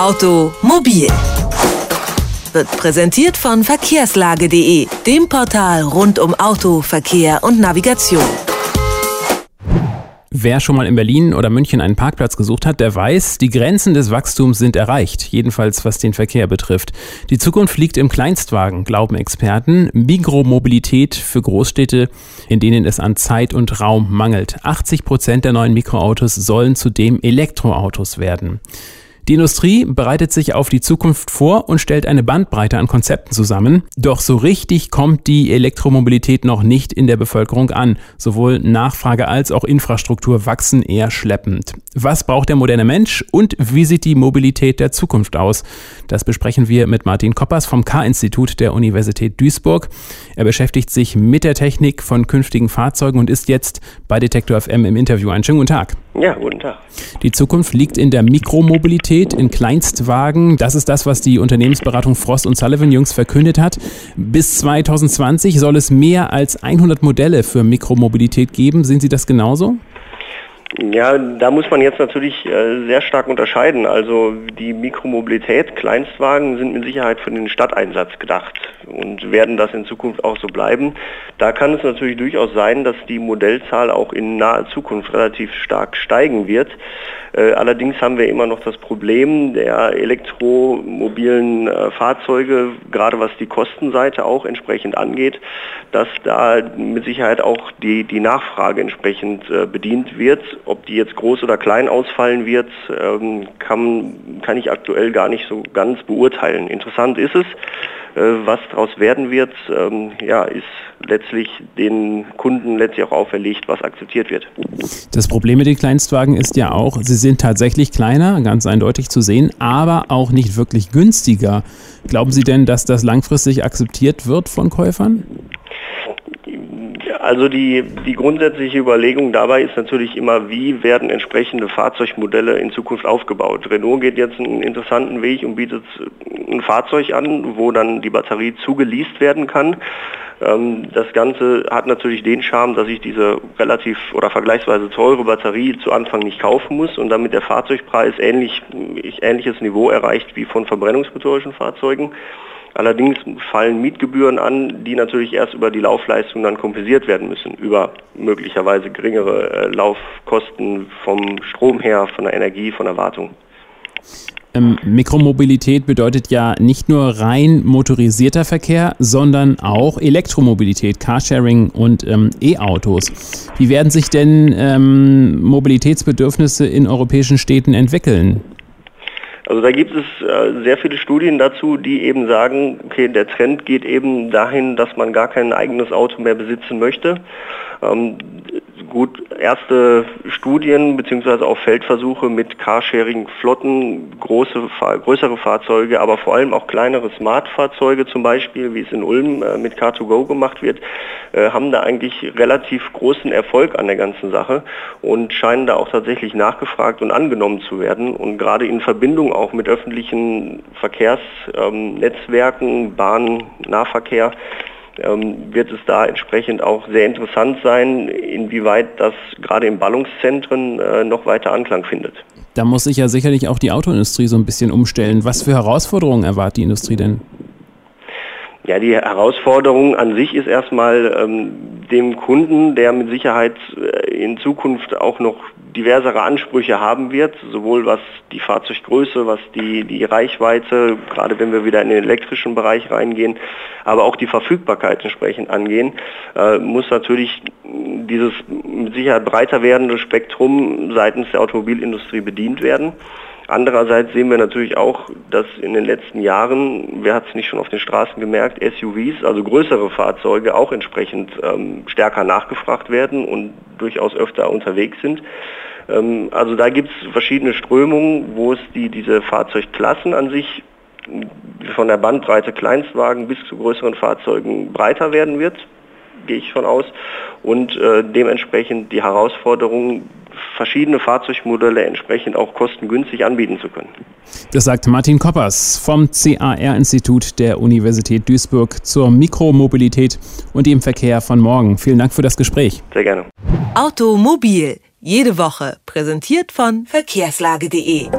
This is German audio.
Automobil wird präsentiert von verkehrslage.de, dem Portal rund um Auto, Verkehr und Navigation. Wer schon mal in Berlin oder München einen Parkplatz gesucht hat, der weiß, die Grenzen des Wachstums sind erreicht, jedenfalls was den Verkehr betrifft. Die Zukunft liegt im Kleinstwagen, glauben Experten. Mikromobilität für Großstädte, in denen es an Zeit und Raum mangelt. 80 Prozent der neuen Mikroautos sollen zudem Elektroautos werden. Die Industrie bereitet sich auf die Zukunft vor und stellt eine Bandbreite an Konzepten zusammen. Doch so richtig kommt die Elektromobilität noch nicht in der Bevölkerung an. Sowohl Nachfrage als auch Infrastruktur wachsen eher schleppend. Was braucht der moderne Mensch und wie sieht die Mobilität der Zukunft aus? Das besprechen wir mit Martin Koppers vom K-Institut der Universität Duisburg. Er beschäftigt sich mit der Technik von künftigen Fahrzeugen und ist jetzt bei Detektor FM im Interview. Einen schönen guten Tag. Ja, guten Tag. Die Zukunft liegt in der Mikromobilität, in Kleinstwagen. Das ist das, was die Unternehmensberatung Frost und Sullivan jüngst verkündet hat. Bis 2020 soll es mehr als 100 Modelle für Mikromobilität geben. Sehen Sie das genauso? Ja, da muss man jetzt natürlich äh, sehr stark unterscheiden. Also die Mikromobilität, Kleinstwagen sind mit Sicherheit für den Stadteinsatz gedacht und werden das in Zukunft auch so bleiben. Da kann es natürlich durchaus sein, dass die Modellzahl auch in naher Zukunft relativ stark steigen wird. Äh, allerdings haben wir immer noch das Problem der elektromobilen äh, Fahrzeuge, gerade was die Kostenseite auch entsprechend angeht, dass da mit Sicherheit auch die, die Nachfrage entsprechend äh, bedient wird. Ob die jetzt groß oder klein ausfallen wird, ähm, kann, kann ich aktuell gar nicht so ganz beurteilen. Interessant ist es, äh, was daraus werden wird, ähm, ja, ist letztlich den Kunden letztlich auch auferlegt, was akzeptiert wird. Das Problem mit den Kleinstwagen ist ja auch, sie sind tatsächlich kleiner, ganz eindeutig zu sehen, aber auch nicht wirklich günstiger. Glauben Sie denn, dass das langfristig akzeptiert wird von Käufern? Also die, die grundsätzliche Überlegung dabei ist natürlich immer, wie werden entsprechende Fahrzeugmodelle in Zukunft aufgebaut. Renault geht jetzt einen interessanten Weg und bietet ein Fahrzeug an, wo dann die Batterie zugeleast werden kann. Ähm, das Ganze hat natürlich den Charme, dass ich diese relativ oder vergleichsweise teure Batterie zu Anfang nicht kaufen muss und damit der Fahrzeugpreis ähnlich, ähnliches Niveau erreicht wie von verbrennungsmotorischen Fahrzeugen. Allerdings fallen Mietgebühren an, die natürlich erst über die Laufleistung dann kompensiert werden müssen, über möglicherweise geringere äh, Laufkosten vom Strom her, von der Energie, von der Wartung. Ähm, Mikromobilität bedeutet ja nicht nur rein motorisierter Verkehr, sondern auch Elektromobilität, Carsharing und ähm, E-Autos. Wie werden sich denn ähm, Mobilitätsbedürfnisse in europäischen Städten entwickeln? Also da gibt es äh, sehr viele Studien dazu, die eben sagen, okay, der Trend geht eben dahin, dass man gar kein eigenes Auto mehr besitzen möchte. Ähm, gut, erste Studien bzw. auch Feldversuche mit Carsharing-Flotten, große, größere Fahrzeuge, aber vor allem auch kleinere Smart-Fahrzeuge zum Beispiel, wie es in Ulm äh, mit Car2Go gemacht wird, äh, haben da eigentlich relativ großen Erfolg an der ganzen Sache und scheinen da auch tatsächlich nachgefragt und angenommen zu werden. Und gerade in Verbindung auch mit öffentlichen Verkehrsnetzwerken, Bahn, Nahverkehr, ähm, wird es da entsprechend auch sehr interessant sein, inwieweit das gerade in Ballungszentren äh, noch weiter Anklang findet. Da muss sich ja sicherlich auch die Autoindustrie so ein bisschen umstellen. Was für Herausforderungen erwartet die Industrie denn? Ja, die Herausforderung an sich ist erstmal ähm, dem Kunden, der mit Sicherheit äh, in Zukunft auch noch diversere Ansprüche haben wird, sowohl was die Fahrzeuggröße, was die, die Reichweite, gerade wenn wir wieder in den elektrischen Bereich reingehen, aber auch die Verfügbarkeit entsprechend angehen, äh, muss natürlich dieses mit Sicherheit breiter werdende Spektrum seitens der Automobilindustrie bedient werden. Andererseits sehen wir natürlich auch, dass in den letzten Jahren, wer hat es nicht schon auf den Straßen gemerkt, SUVs, also größere Fahrzeuge, auch entsprechend ähm, stärker nachgefragt werden und durchaus öfter unterwegs sind. Ähm, also da gibt es verschiedene Strömungen, wo es die, diese Fahrzeugklassen an sich von der Bandbreite Kleinstwagen bis zu größeren Fahrzeugen breiter werden wird, gehe ich von aus. Und äh, dementsprechend die Herausforderung, verschiedene Fahrzeugmodelle entsprechend auch kostengünstig anbieten zu können. Das sagt Martin Koppers vom CAR-Institut der Universität Duisburg zur Mikromobilität und dem Verkehr von morgen. Vielen Dank für das Gespräch. Sehr gerne. Automobil, jede Woche, präsentiert von verkehrslage.de.